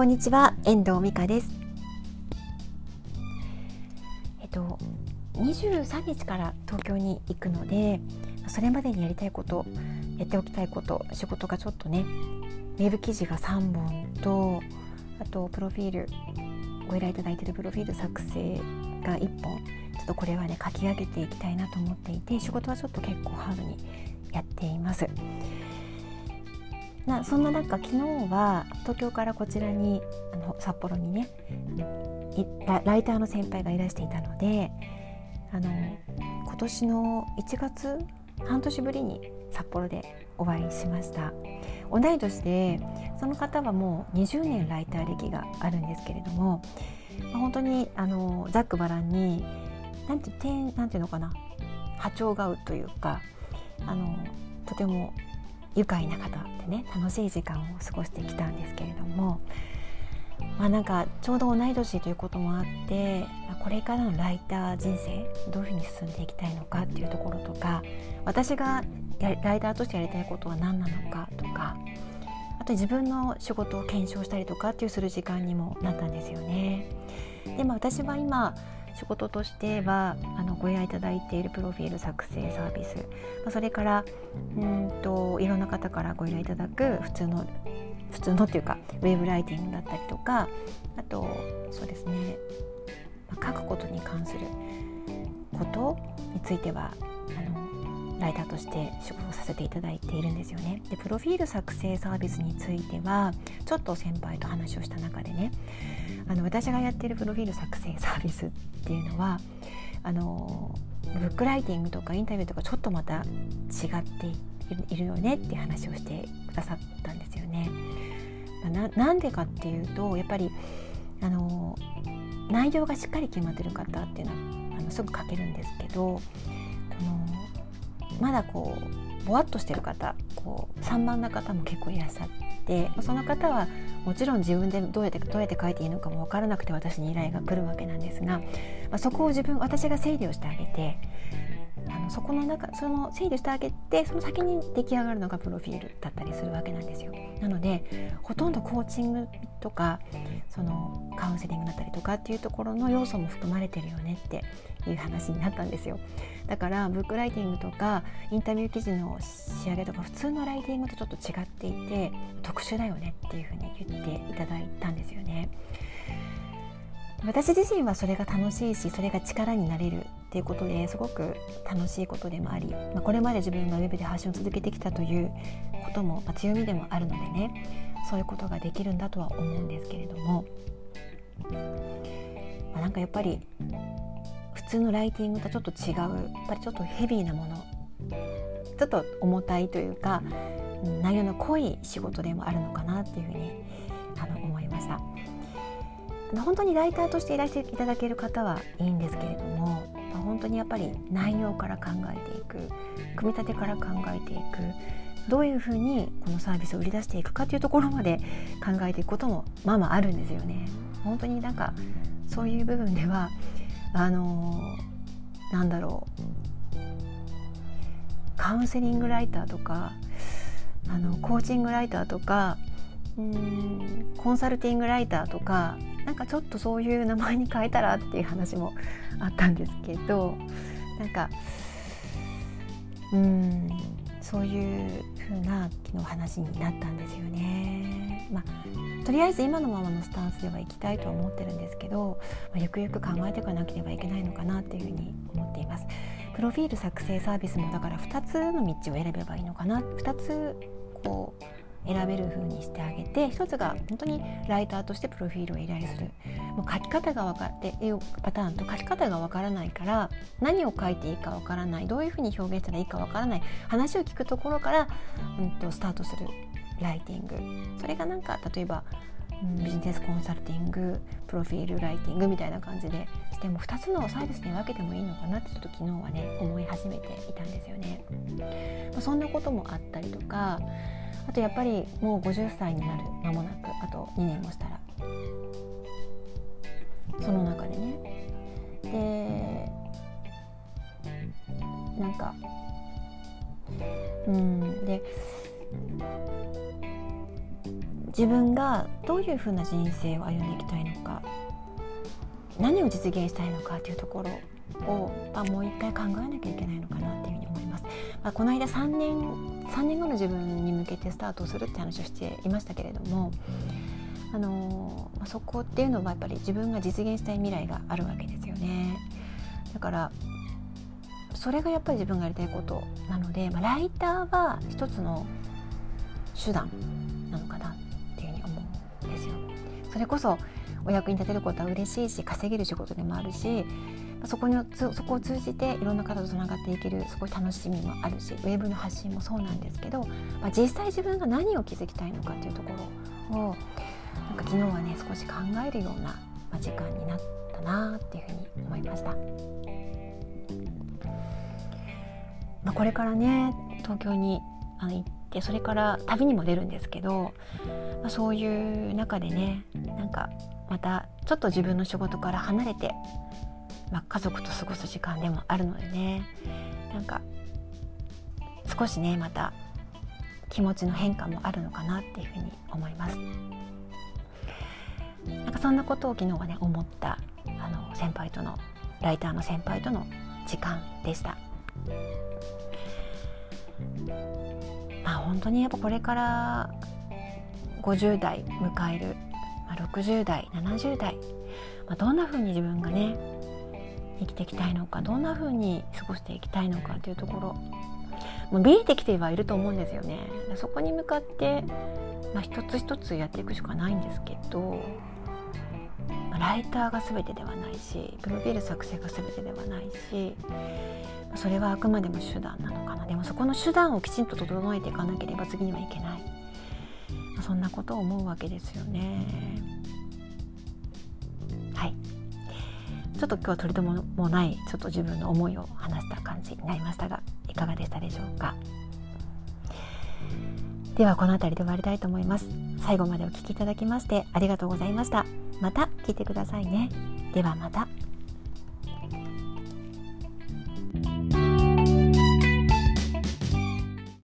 こんにちは、遠藤美香です。えっと23日から東京に行くので、それまでにやりたいこと、やっておきたいこと、仕事がちょっとね、ウェブ記事が3本と、あとプロフィールご依頼いただいているプロフィール作成が1本ちょっとこれはね書き上げていきたいなと思っていて仕事はちょっと結構ハードにやっています。なそんな中昨日は東京からこちらにあの札幌にねライターの先輩がいらしていたのであの今年の1月半年ぶりに札幌でお会いしました。同い年でその方はもう20年ライター歴があるんですけれども、まあ、本当にあのざっくばらんになんてなんていうのかな波長が合うというかあのとても愉快な方でね楽しい時間を過ごしてきたんですけれどもまあなんかちょうど同い年ということもあってこれからのライター人生どういうふうに進んでいきたいのかっていうところとか私がライターとしてやりたいことは何なのかとかあと自分の仕事を検証したりとかっていうする時間にもなったんですよね。でまあ、私は今仕事としてはあのご依頼いただいているプロフィール作成サービス、まあ、それからうんといろんな方からご依頼いただく普通の普通のっていうかウェブライティングだったりとかあとそうですね、まあ、書くことに関することについてはライターとして仕事をさせていただいているんですよね。でプロフィール作成サービスについてはちょっと先輩と話をした中でねあの私がやっているプロフィール作成サービスっていうのはあのブックライティングとかインタビューとかちょっとまた違っているよねっていう話をしてくださったんですよね。ななんでかっていうとやっぱりあの内容がしっかり決まってる方っていうのはあのすぐ書けるんですけどこのまだこうぼわっとしてる方こう散漫な方も結構いらっしゃってその方はもちろん自分でどうやってどうやって書いていいのかも分からなくて私に依頼が来るわけなんですが、まあ、そこを自分私が整理をしてあげてあのそこの中その整理してあげてその先に出来上がるのがプロフィールだったりするわけなんですよ。なのでほとんどコーチングとかそのカウンセリングだったりとかっていうところの要素も含まれてるよねっていう話になったんですよ。だからブックライティングとかインタビュー記事の仕上げとか普通のライティングとちょっと違っていて特殊だよねっていうふうに言っていただいたんですよね。私自身はそれが楽しいしそれが力になれるっていうことですごく楽しいことでもあり、まあ、これまで自分がウェブで発信を続けてきたということも、まあ、強みでもあるのでねそういうことができるんだとは思うんですけれども、まあ、なんかやっぱり普通のライティングとちょっと違うやっぱりちょっとヘビーなものちょっと重たいというか内容の濃い仕事でもあるのかなっていうふうにあの思いました。本当にライターとしていらしていただける方はいいんですけれども本当にやっぱり内容から考えていく組み立てから考えていくどういうふうにこのサービスを売り出していくかというところまで考えていくこともまあまああるんですよね。本当になんかそういう部分ではあの、なんだろう。カウンセリングライターとかあのコーチングライターとかうんコンサルティングライターとかなんかちょっとそういう名前に変えたらっていう話もあったんですけどなんかうんそういう風な昨日話になったんですよね。まあ、とりあえず今のままのスタンスではいきたいとは思ってるんですけど、まあ、ゆくゆく考えていかなければいけないのかなっていうふうに思っています。プロフィール作成サービスもだから2つの道を選べばいいのかな2つこう選べる風にしてあげて一つが本当にライターとしてプロフィールを依頼する。もう書き方が分かっていうパターンと書き方が分からないから何を書いていいか分からないどういうふうに表現したらいいか分からない話を聞くところから、うん、とスタートするライティング。それがなんか例えばビジネスコンサルティングプロフィールライティングみたいな感じでしても2つのサービスに分けてもいいのかなってちょっと昨日はね思い始めていたんですよね。まあ、そんなこともあったりとかあとやっぱりもう50歳になる間もなくあと2年もしたら。その中でね。でなんかうんで自分がどういうふうな人生を歩んでいきたいのか。何を実現したいのかというところを、まあ、もう一回考えなきゃいけないのかなっていうふうに思います。まあ、この間3年3年後の自分に向けてスタートするって話をしていましたけれどもあのまあ、そこっていうのはやっぱり自分が実現したい未来があるわけですよね。だからそれがやっぱり自分がやりたいことなので、まあ、ライターは一つの手段なのかなっていうふうに思うんですよ。それこそお役に立てることは嬉しいし稼げる仕事でもあるしそこにそこを通じていろんな方とつながっていけるすごい楽しみもあるしウェブの発信もそうなんですけど、まあ、実際自分が何を築きたいのかっていうところをなんか昨日はね少し考えるような、時間になったなっていうふうに思いました。まあ、これからね東京にあの行ってそれから旅にも出るんですけど、まあ、そういう中でねなんかまたちょっと自分の仕事から離れて、まあ、家族と過ごす時間でもあるのでねなんか少しねまた気持ちの変化もあるのかなっていうふうに思います。なんかそんなことを昨日はね思ったあの先輩とのライターの先輩との時間でした。まあ本当にやっぱこれから50代迎える、まあ、60代70代、まあ、どんな風に自分がね生きていきたいのかどんな風に過ごしていきたいのかというところ。もう見えてきてはいると思うんですよね。そこに向かって、まあ、一つ一つやっていくしかないんですけどまライターが全てではないしプロフィール作成が全てではないしそれはあくまでも手段なのかな。でもそこの手段をきちんと整えていかなければ次にはいけない、そんなことを思うわけですよね。はい。ちょっと今日は取り留もないちょっと自分の思いを話した感じになりましたがいかがでしたでしょうか？ではこの辺りで終わりたいと思います。最後までお聴きいただきましてありがとうございました。また聞いてくださいね。ではまた。